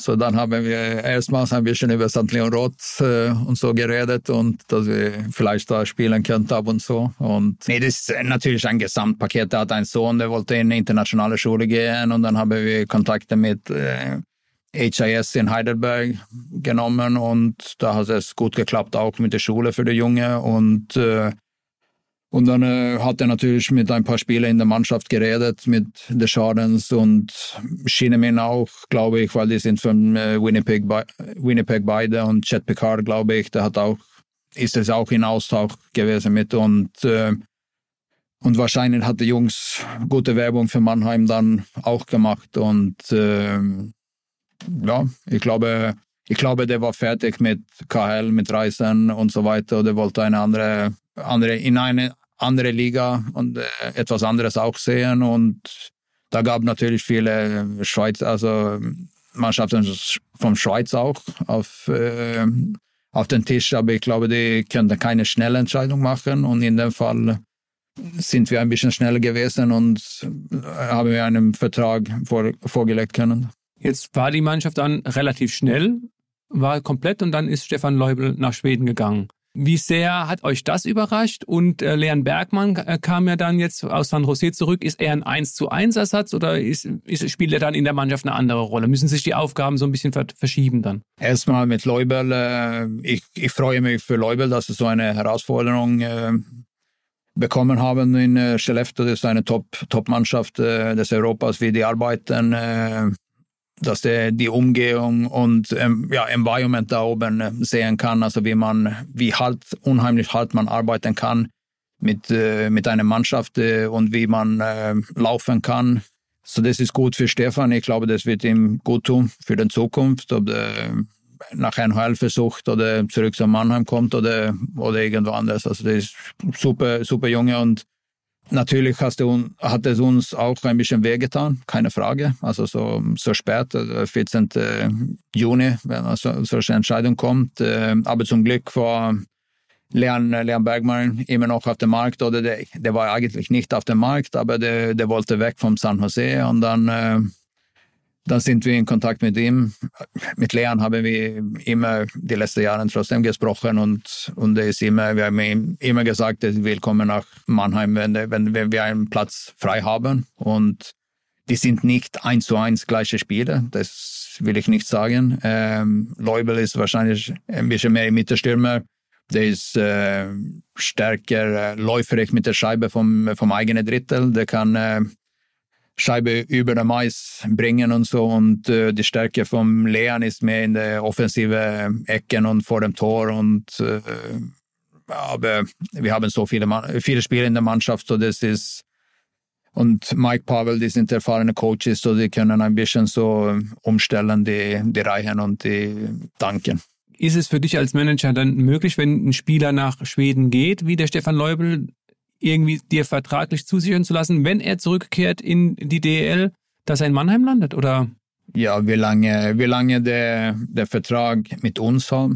So dann haben wir erstmals ein bisschen über St. Leon Roth äh, und so geredet und dass wir vielleicht da spielen könnten ab und so. Und nee, das ist natürlich ein Gesamtpaket. Er hat einen Sohn, der wollte in eine internationale Schule gehen und dann haben wir Kontakte mit äh, HIS in Heidelberg genommen und da hat es gut geklappt, auch mit der Schule für die Junge. Und, äh, und dann äh, hat er natürlich mit ein paar Spielern in der Mannschaft geredet, mit der Schadens und Schinemin auch, glaube ich, weil die sind von äh, Winnipeg, Winnipeg beide und Chet Picard, glaube ich, der hat auch, ist es auch in Austausch gewesen mit und äh, und wahrscheinlich hat die Jungs gute Werbung für Mannheim dann auch gemacht und äh, ja, ich glaube, ich glaube, der war fertig mit KL, mit Reisen und so weiter. Der wollte eine andere, andere in eine andere Liga und äh, etwas anderes auch sehen. Und da gab natürlich viele Schweiz, also Mannschaften vom Schweiz auch auf, äh, auf den Tisch. Aber ich glaube, die könnten keine schnelle Entscheidung machen. Und in dem Fall sind wir ein bisschen schneller gewesen und haben wir einen Vertrag vor, vorgelegt können. Jetzt war die Mannschaft dann relativ schnell, war komplett und dann ist Stefan Leubel nach Schweden gegangen. Wie sehr hat euch das überrascht? Und äh, Leon Bergmann äh, kam ja dann jetzt aus San Jose zurück. Ist er ein 1 zu 1 Ersatz oder ist, ist, spielt er dann in der Mannschaft eine andere Rolle? Müssen sich die Aufgaben so ein bisschen verschieben dann? Erstmal mit Leubel. Äh, ich, ich freue mich für Leubel, dass er so eine Herausforderung äh, bekommen haben in äh, Skellefteå. Das ist eine Top-Mannschaft Top äh, des Europas, wie die arbeiten. Dass der die Umgehung und ähm, ja, Environment da oben sehen kann, also wie man, wie halt, unheimlich halt man arbeiten kann mit, äh, mit einer Mannschaft äh, und wie man äh, laufen kann. So, das ist gut für Stefan. Ich glaube, das wird ihm gut tun für die Zukunft, ob er nach NHL versucht oder zurück zu Mannheim kommt oder, oder irgendwo anders. Also, das ist super, super Junge und Natürlich hat es uns auch ein bisschen wehgetan, keine Frage. Also so, so spät, 14. Äh, Juni, wenn also solche Entscheidung kommt. Äh, aber zum Glück war Leon, Leon Bergmann immer noch auf dem Markt. Oder der, der war eigentlich nicht auf dem Markt, aber der, der wollte weg vom San Jose. Und dann dann sind wir in Kontakt mit ihm. Mit Leon haben wir immer die letzten Jahre trotzdem gesprochen und, und er ist immer, wir haben ihm immer gesagt, er ist willkommen nach Mannheim, wenn, wenn, wenn wir einen Platz frei haben. Und die sind nicht eins zu eins gleiche Spieler, das will ich nicht sagen. Ähm, Leubel ist wahrscheinlich ein bisschen mehr Mittelstürmer. Der ist äh, stärker äh, läuferig mit der Scheibe vom, vom eigenen Drittel. Der kann äh, Scheibe über den Mais bringen und so. Und äh, die Stärke vom Leon ist mehr in der offensive Ecken und vor dem Tor. Und, äh, aber wir haben so viele, viele Spieler in der Mannschaft, so das ist und Mike Pavel, die sind erfahrene Coaches, so die können ein bisschen so umstellen, die, die Reihen und die Danken. Ist es für dich als Manager dann möglich, wenn ein Spieler nach Schweden geht, wie der Stefan Leubel, irgendwie dir vertraglich zusichern zu lassen, wenn er zurückkehrt in die DEL, dass er in Mannheim landet, oder? Ja, wie lange, wie lange der, der Vertrag mit uns hat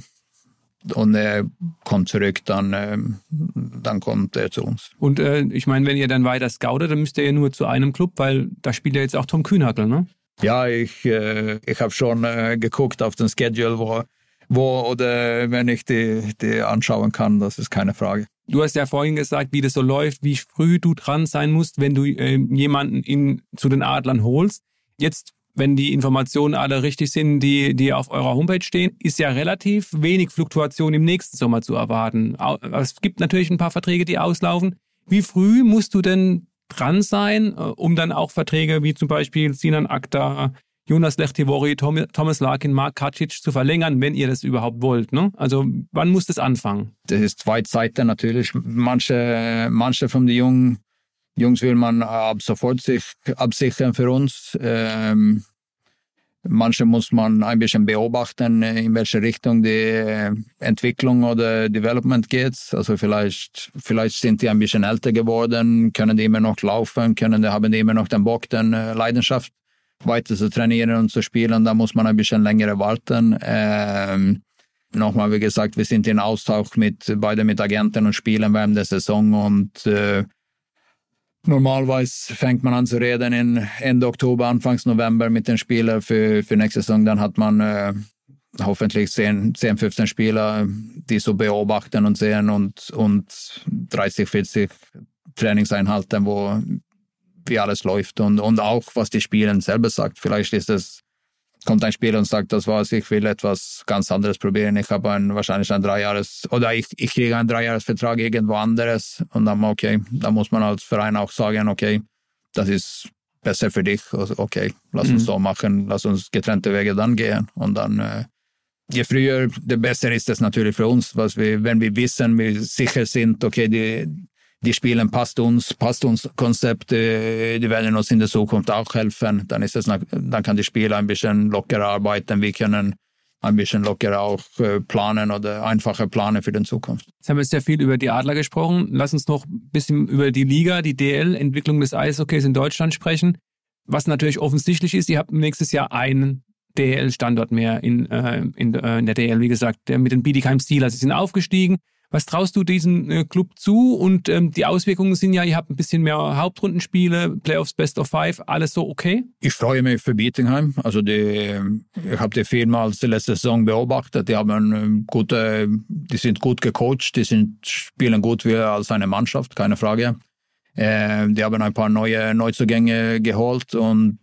und er kommt zurück, dann, ähm, dann kommt er zu uns. Und äh, ich meine, wenn ihr dann weiter scoutet, dann müsst ihr ja nur zu einem Club, weil da spielt ja jetzt auch Tom Kühnhackel, ne? Ja, ich, äh, ich habe schon äh, geguckt auf den Schedule, wo, wo oder wenn ich die, die anschauen kann, das ist keine Frage. Du hast ja vorhin gesagt, wie das so läuft, wie früh du dran sein musst, wenn du äh, jemanden in, zu den Adlern holst. Jetzt, wenn die Informationen alle richtig sind, die, die auf eurer Homepage stehen, ist ja relativ wenig Fluktuation im nächsten Sommer zu erwarten. Es gibt natürlich ein paar Verträge, die auslaufen. Wie früh musst du denn dran sein, äh, um dann auch Verträge wie zum Beispiel Sinan Akta, Jonas Lechtivori, Thomas Larkin, Mark Kacic zu verlängern, wenn ihr das überhaupt wollt. Ne? Also wann muss das anfangen? Das ist zwei Seiten natürlich. Manche, manche von den Jungen, Jungs will man ab sofort sich absichern für uns. Ähm, manche muss man ein bisschen beobachten, in welche Richtung die Entwicklung oder Development geht. Also vielleicht, vielleicht sind die ein bisschen älter geworden, können die immer noch laufen, können, haben die immer noch den Bock, den äh, Leidenschaft weiter zu trainieren und zu spielen, da muss man ein bisschen länger warten. Ähm, nochmal, wie gesagt, wir sind in Austausch mit beide mit Agenten und Spielern während der Saison und äh, Normalerweise fängt man an zu reden in Ende Oktober, Anfangs November mit den Spielern für, für nächste Saison. Dann hat man äh, hoffentlich 10, 10, 15 Spieler, die so beobachten und sehen und, und 30, 40 Trainingseinheiten, wo wie alles läuft und, und auch was die Spieler selber sagt. Vielleicht ist es, kommt ein Spieler und sagt, das war's, ich will etwas ganz anderes probieren. Ich habe ein, wahrscheinlich ein Dreijahres, oder ich, ich kriege einen Dreijahresvertrag irgendwo anderes und dann, okay, da muss man als Verein auch sagen, okay, das ist besser für dich. Also, okay, lass uns mhm. so machen, lass uns getrennte Wege dann gehen und dann, äh, je früher, desto besser ist es natürlich für uns, was wir, wenn wir wissen, wir sicher sind, okay, die, die Spielen passt uns, passt uns Konzept, äh, die werden uns in der Zukunft auch helfen. Dann, ist es, dann kann die Spieler ein bisschen lockerer arbeiten. Wir können ein bisschen lockerer auch äh, planen oder einfacher planen für die Zukunft. Jetzt haben wir sehr viel über die Adler gesprochen. Lass uns noch ein bisschen über die Liga, die DL, Entwicklung des Eishockeys in Deutschland sprechen. Was natürlich offensichtlich ist, ihr habt nächstes Jahr einen DL-Standort mehr in, äh, in, äh, in der DL, wie gesagt, mit den Bietigheim Steelers. Sie sind aufgestiegen, was traust du diesem äh, Club zu? Und ähm, die Auswirkungen sind ja, ihr habt ein bisschen mehr Hauptrundenspiele, Playoffs Best of Five, alles so okay? Ich freue mich für Bietigheim. Also die, ich habe die vielmals die letzte Saison beobachtet. Die haben ähm, gute, die sind gut gecoacht, die sind, spielen gut wie als eine Mannschaft, keine Frage. Äh, die haben ein paar neue Neuzugänge geholt und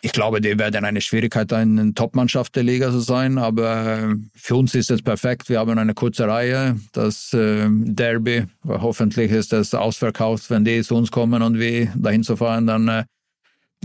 ich glaube, die werden eine Schwierigkeit, eine Top-Mannschaft der Liga zu sein. Aber für uns ist es perfekt. Wir haben eine kurze Reihe, das äh, Derby. Hoffentlich ist es ausverkauft, wenn die zu uns kommen und wir dahin zu fahren, dann äh,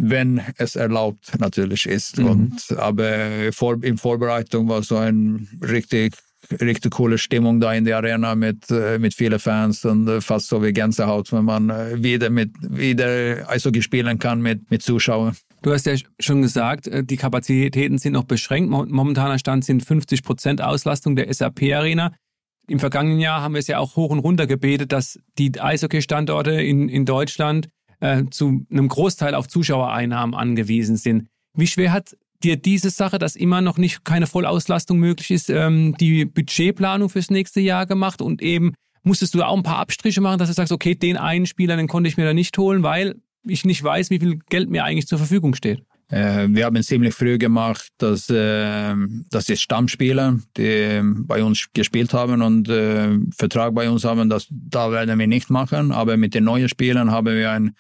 wenn es erlaubt natürlich ist. Mhm. Und, aber vor, in Vorbereitung war so ein richtig richtig coole Stimmung da in der Arena mit, äh, mit vielen Fans und äh, fast so wie Gänsehaut, wenn man äh, wieder mit wieder Eishockey spielen kann mit, mit Zuschauern. Du hast ja schon gesagt, die Kapazitäten sind noch beschränkt. Momentaner Stand sind 50 Prozent Auslastung der SAP-Arena. Im vergangenen Jahr haben wir es ja auch hoch und runter gebetet, dass die Eishockey-Standorte in, in Deutschland äh, zu einem Großteil auf Zuschauereinnahmen angewiesen sind. Wie schwer hat dir diese Sache, dass immer noch nicht keine Vollauslastung möglich ist, ähm, die Budgetplanung fürs nächste Jahr gemacht und eben musstest du auch ein paar Abstriche machen, dass du sagst, okay, den einen Spieler, den konnte ich mir da nicht holen, weil ich nicht weiß, wie viel Geld mir eigentlich zur Verfügung steht. Äh, wir haben ziemlich früh gemacht, dass, äh, dass die Stammspieler, die bei uns gespielt haben und äh, Vertrag bei uns haben, das da werden wir nicht machen. Aber mit den neuen Spielern haben wir ein,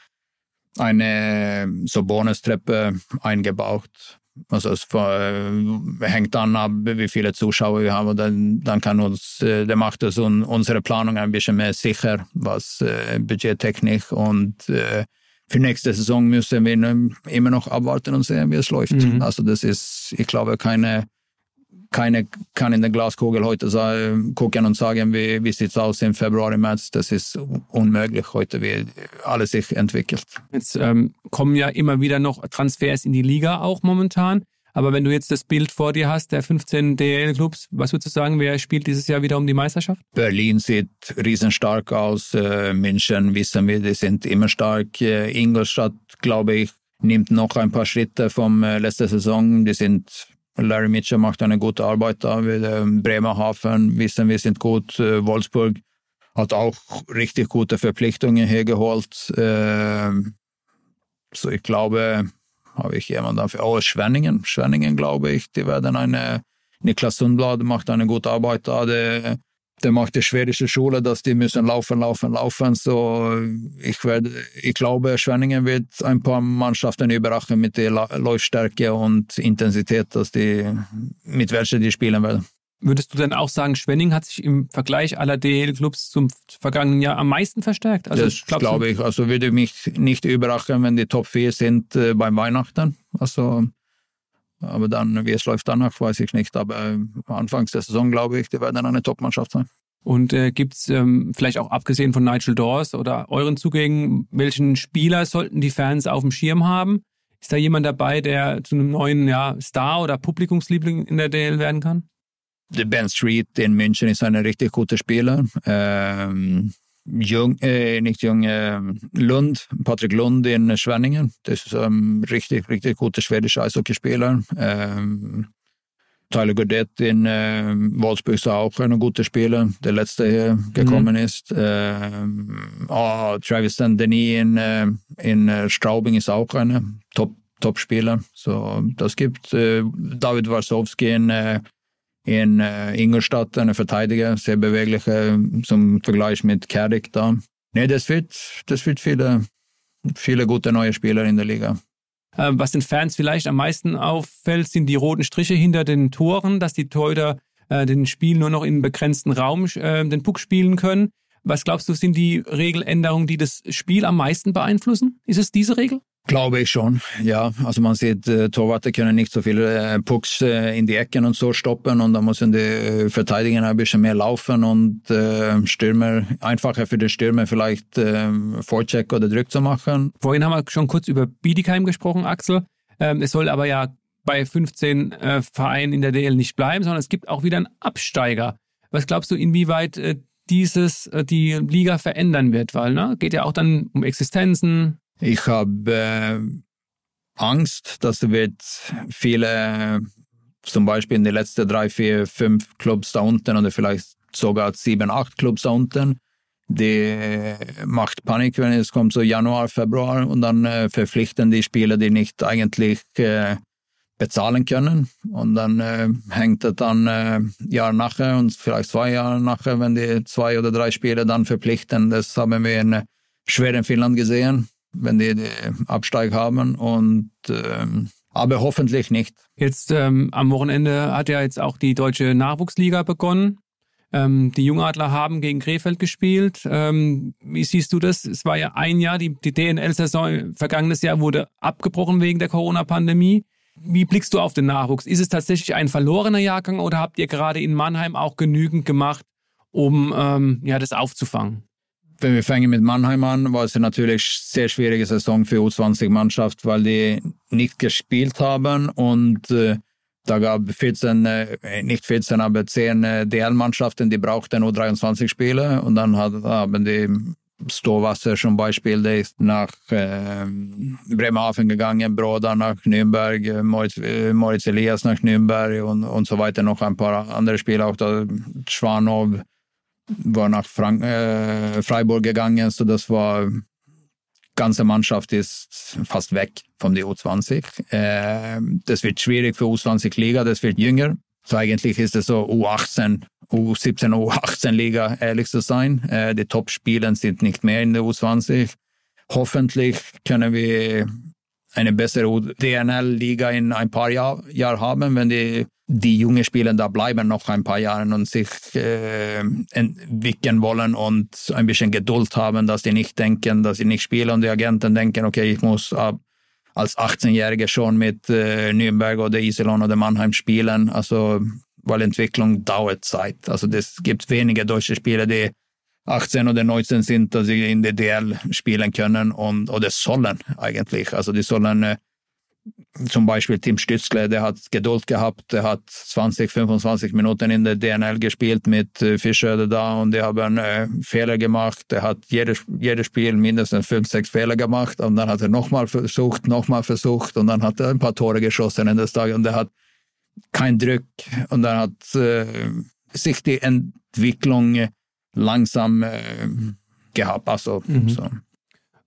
eine so Bonustreppe eingebaut also es äh, hängt dann ab, wie viele Zuschauer wir haben. Dann, dann kann uns, äh, der macht es un, unsere Planung ein bisschen mehr sicher, was äh, Budgettechnik und äh, für nächste Saison müssen wir immer noch abwarten und sehen, wie es läuft. Mhm. Also das ist, ich glaube, keine keine kann in der Glaskugel heute sagen, gucken und sagen, wie, wie sieht es aus im Februar, März. Das ist unmöglich heute, wie alles sich entwickelt. Jetzt ähm, kommen ja immer wieder noch Transfers in die Liga auch momentan. Aber wenn du jetzt das Bild vor dir hast, der 15 DL-Clubs, was würdest du sagen, wer spielt dieses Jahr wieder um die Meisterschaft? Berlin sieht riesenstark aus. Äh, München wissen wir, die sind immer stark. Äh, Ingolstadt, glaube ich, nimmt noch ein paar Schritte vom äh, letzten Saison. Die sind Larry Mitchell macht eine gute Arbeit da. Bremerhaven wissen wir sind gut. Äh, Wolfsburg hat auch richtig gute Verpflichtungen hergeholt. Ähm, so ich glaube, habe ich jemanden dafür. Oh, Schwenningen. Schwenningen, glaube ich, die werden eine, Niklas Sundblad macht eine gute Arbeit da. Der, der macht die schwedische Schule, dass die müssen laufen, laufen, laufen. So, ich werde, ich glaube, Schwenningen wird ein paar Mannschaften überraschen mit der Läufstärke und Intensität, dass die, mit welcher die spielen werden. Würdest du denn auch sagen, Schwenning hat sich im Vergleich aller DL-Clubs zum vergangenen Jahr am meisten verstärkt? Also, das glaube ich. Also würde mich nicht überraschen, wenn die Top 4 sind äh, beim Weihnachten. Also Aber dann, wie es läuft danach, weiß ich nicht. Aber anfangs der Saison glaube ich, die werden eine Top-Mannschaft sein. Und äh, gibt es ähm, vielleicht auch abgesehen von Nigel Dawes oder euren Zugängen, welchen Spieler sollten die Fans auf dem Schirm haben? Ist da jemand dabei, der zu einem neuen ja, Star oder Publikumsliebling in der DL werden kann? Der Ben Street in München ist ein richtig guter Spieler. Ähm, Jung, äh, nicht Jung, äh, Lund, Patrick Lund in Schwenningen. Das ist ein richtig, richtig guter schwedischer Eishockeyspieler. Ähm, Tyler Godet in äh, Wolfsburg ist auch ein guter Spieler, der letzte hier gekommen mhm. ist. Ähm, oh, Travis Denis in, äh, in äh, Straubing ist auch ein Top, Top-Spieler. So, das gibt äh, David Warsowski in, in äh, Ingolstadt, ein Verteidiger, sehr beweglicher zum Vergleich mit Kerdik da. Nee, das wird, das wird viele, viele gute neue Spieler in der Liga. Äh, was den Fans vielleicht am meisten auffällt, sind die roten Striche hinter den Toren, dass die Torhüter äh, den Spiel nur noch in begrenzten Raum äh, den Puck spielen können. Was glaubst du, sind die Regeländerungen, die das Spiel am meisten beeinflussen? Ist es diese Regel? Glaube ich schon, ja. Also man sieht, äh, Torwarte können nicht so viele äh, Pucks äh, in die Ecken und so stoppen und da müssen die äh, Verteidiger ein bisschen mehr laufen und Stürmer, einfacher für den Stürmer vielleicht äh, Vorcheck oder Drück zu machen. Vorhin haben wir schon kurz über Bietigheim gesprochen, Axel. Ähm, es soll aber ja bei 15 äh, Vereinen in der DL nicht bleiben, sondern es gibt auch wieder einen Absteiger. Was glaubst du, inwieweit dieses die Liga verändern wird? Weil ne, geht ja auch dann um Existenzen, ich habe äh, Angst, dass wird viele, zum Beispiel in den letzten drei, vier, fünf Clubs da unten oder vielleicht sogar sieben, acht Clubs da unten, die macht Panik, wenn es kommt so Januar, Februar und dann äh, verpflichten die Spieler, die nicht eigentlich äh, bezahlen können. Und dann äh, hängt es dann äh, Jahr nachher und vielleicht zwei Jahre nachher, wenn die zwei oder drei Spieler dann verpflichten. Das haben wir in Schweden, Finnland gesehen wenn die, die Absteig haben und ähm, aber hoffentlich nicht. Jetzt ähm, am Wochenende hat ja jetzt auch die deutsche Nachwuchsliga begonnen. Ähm, die Jungadler haben gegen Krefeld gespielt. Ähm, wie siehst du das? Es war ja ein Jahr, die, die DNL-Saison vergangenes Jahr wurde abgebrochen wegen der Corona-Pandemie. Wie blickst du auf den Nachwuchs? Ist es tatsächlich ein verlorener Jahrgang oder habt ihr gerade in Mannheim auch genügend gemacht, um ähm, ja, das aufzufangen? Wenn wir fangen mit Mannheim an, war es natürlich eine sehr schwierige Saison für U20-Mannschaft, weil die nicht gespielt haben und äh, da gab 14, äh, nicht 14, aber 10 äh, DL-Mannschaften, die brauchten nur 23 Spiele und dann haben die Ståwasser zum Beispiel, der ist nach äh, Bremerhaven gegangen, Broda nach Nürnberg, äh, Moritz, Moritz Elias nach Nürnberg und, und so weiter, noch ein paar andere Spieler, auch da Schwanow, war nach Frank äh, Freiburg gegangen, so das war ganze Mannschaft ist fast weg von der U20. Äh, das wird schwierig für U20-Liga, das wird jünger. So eigentlich ist es so U18, U17, U18-Liga, ehrlich zu sein. Äh, die Top-Spieler sind nicht mehr in der U20. Hoffentlich können wir eine bessere DNL-Liga in ein paar Jahren Jahr haben, wenn die die jungen Spieler da bleiben noch ein paar Jahre und sich äh, entwickeln wollen und ein bisschen Geduld haben, dass die nicht denken, dass sie nicht spielen und die Agenten denken, okay, ich muss ab als 18-Jährige schon mit äh, Nürnberg oder Iserlohn oder Mannheim spielen. Also, weil Entwicklung dauert Zeit. Also, es gibt wenige deutsche Spieler, die 18 oder 19 sind, dass sie in der DL spielen können und oder sollen eigentlich. Also, die sollen äh, zum Beispiel Tim Stützle, der hat Geduld gehabt, der hat 20, 25 Minuten in der DNL gespielt mit äh, Fischer da und die haben äh, Fehler gemacht. Der hat jedes, jedes Spiel mindestens fünf, sechs Fehler gemacht und dann hat er nochmal versucht, nochmal versucht und dann hat er ein paar Tore geschossen in das Tag und er hat kein Druck und dann hat äh, sich die Entwicklung langsam äh, gehabt. Also, mhm. so.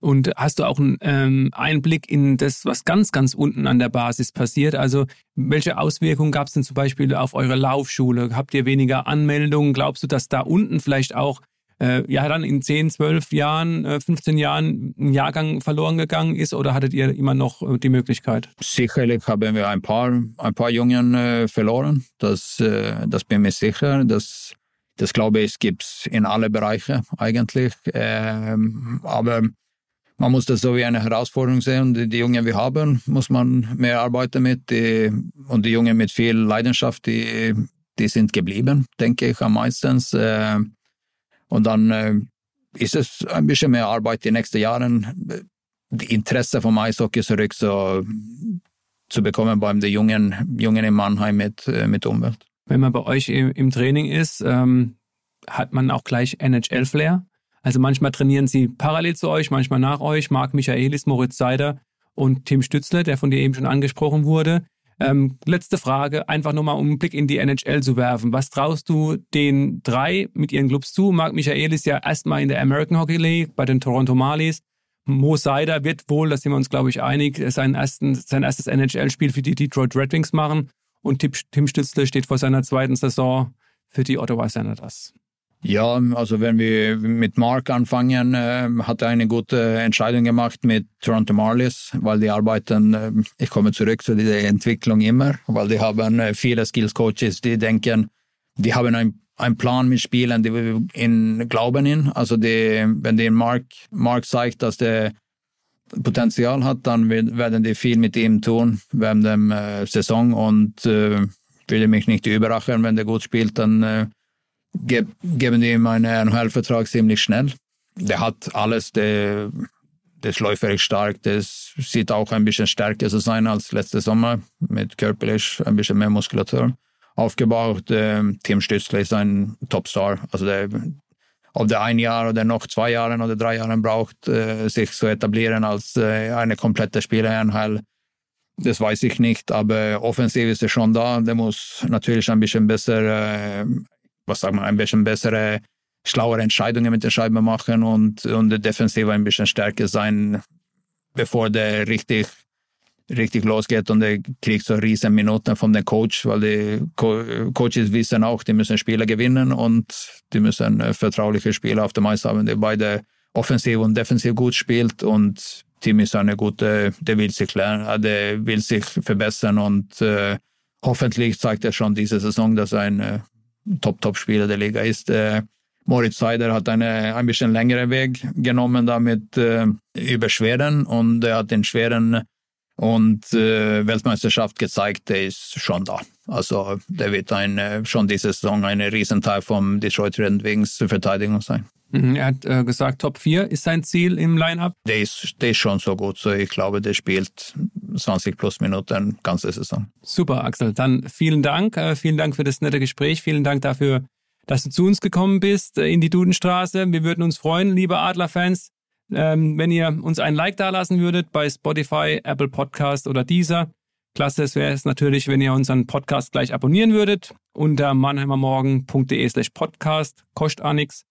Und hast du auch einen ähm, Einblick in das, was ganz, ganz unten an der Basis passiert? Also welche Auswirkungen gab es denn zum Beispiel auf eure Laufschule? Habt ihr weniger Anmeldungen? Glaubst du, dass da unten vielleicht auch äh, ja dann in 10, 12 Jahren, äh, 15 Jahren ein Jahrgang verloren gegangen ist oder hattet ihr immer noch äh, die Möglichkeit? Sicherlich haben wir ein paar, ein paar Jungen äh, verloren. Das, äh, das bin mir sicher. Das, das glaube ich, gibt es in alle Bereiche eigentlich. Ähm, aber man muss das so wie eine Herausforderung sehen. Die, die Jungen wir haben, muss man mehr arbeiten mit. Die, und die Jungen mit viel Leidenschaft, die, die sind geblieben, denke ich, am meisten. Äh, und dann äh, ist es ein bisschen mehr Arbeit die nächsten Jahren, die Interesse vom Eishockey zurück so, zu bekommen beim den Jungen, Jungen in Mannheim mit, äh, mit Umwelt. Wenn man bei euch im, Training ist, ähm, hat man auch gleich NHL-Flair? Also manchmal trainieren sie parallel zu euch, manchmal nach euch. Marc Michaelis, Moritz Seider und Tim Stützle, der von dir eben schon angesprochen wurde. Ähm, letzte Frage, einfach nur mal um einen Blick in die NHL zu werfen. Was traust du den drei mit ihren Clubs zu? Marc Michaelis ja erstmal in der American Hockey League bei den Toronto Marlies. Mo Seider wird wohl, da sind wir uns glaube ich einig, sein, ersten, sein erstes NHL-Spiel für die Detroit Red Wings machen. Und Tim Stützle steht vor seiner zweiten Saison für die Ottawa Senators. Ja, also wenn wir mit Mark anfangen, äh, hat er eine gute Entscheidung gemacht mit Toronto Marlies, weil die arbeiten, äh, ich komme zurück zu dieser Entwicklung immer, weil die haben äh, viele Skills Coaches, die denken, die haben ein ein Plan mit Spielen, die in glauben in. Also die, wenn die Mark, Mark zeigt, dass der Potenzial hat, dann werden die viel mit ihm tun während der äh, Saison und äh, würde mich nicht überraschen, wenn der gut spielt, dann äh, ge geben die ihm einen NHL-Vertrag ziemlich schnell. Der hat alles, der, der ist läuferisch stark, das sieht auch ein bisschen stärker zu sein als letzte Sommer, mit körperlich ein bisschen mehr Muskulatur aufgebaut. Ähm, Tim Stützle ist ein Topstar. Also der, ob der ein Jahr oder noch zwei Jahre oder drei Jahre braucht, äh, sich zu etablieren als äh, eine komplette Spielereinheit, das weiß ich nicht. Aber offensiv ist er schon da. Der muss natürlich ein bisschen besser äh, was sagt man, ein bisschen bessere, schlauere Entscheidungen mit der Scheibe machen und, und der Defensive ein bisschen stärker sein, bevor der richtig, richtig losgeht und der kriegt so riesen Minuten von dem Coach, weil die Co Coaches wissen auch, die müssen Spiele gewinnen und die müssen äh, vertrauliche Spiele auf dem Eis haben, die beide offensiv und defensiv gut spielt und Team ist eine gute, der will sich lernen, äh, der will sich verbessern und äh, hoffentlich zeigt er schon diese Saison, dass er ein äh, Top-Top-Spieler der Liga ist. Äh, Moritz Seider hat eine ein bisschen längeren Weg genommen damit äh, über Schweden und er hat den Schweden und äh, Weltmeisterschaft gezeigt, der ist schon da. Also der wird ein, äh, schon diese Saison ein Riesenteil vom Detroit Red Wings Verteidigung sein. Mhm, er hat äh, gesagt, Top 4 ist sein Ziel im Line-Up. Der ist, der ist schon so gut. So ich glaube, der spielt 20 plus Minuten ganze Saison. Super, Axel. Dann vielen Dank. Äh, vielen Dank für das nette Gespräch. Vielen Dank dafür, dass du zu uns gekommen bist äh, in die Dudenstraße. Wir würden uns freuen, liebe Adlerfans, ähm, wenn ihr uns ein Like dalassen würdet bei Spotify, Apple Podcast oder dieser. Klasse wäre es natürlich, wenn ihr unseren Podcast gleich abonnieren würdet unter mannheimermorgen.de slash podcast. Kostet auch nichts.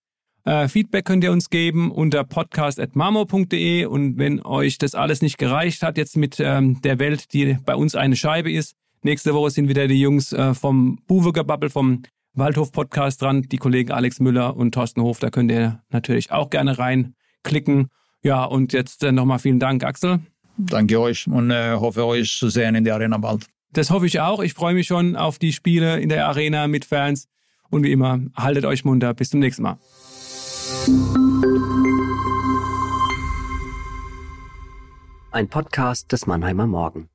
Äh, Feedback könnt ihr uns geben unter podcast.marmo.de und wenn euch das alles nicht gereicht hat, jetzt mit ähm, der Welt, die bei uns eine Scheibe ist, nächste Woche sind wieder die Jungs äh, vom Buweger vom Waldhof Podcast dran, die Kollegen Alex Müller und Thorsten Hof, da könnt ihr natürlich auch gerne reinklicken. Ja, und jetzt äh, nochmal vielen Dank, Axel. Danke euch und äh, hoffe euch zu sehen in der Arena bald. Das hoffe ich auch. Ich freue mich schon auf die Spiele in der Arena mit Fans. Und wie immer, haltet euch munter. Bis zum nächsten Mal. Ein Podcast des Mannheimer Morgen.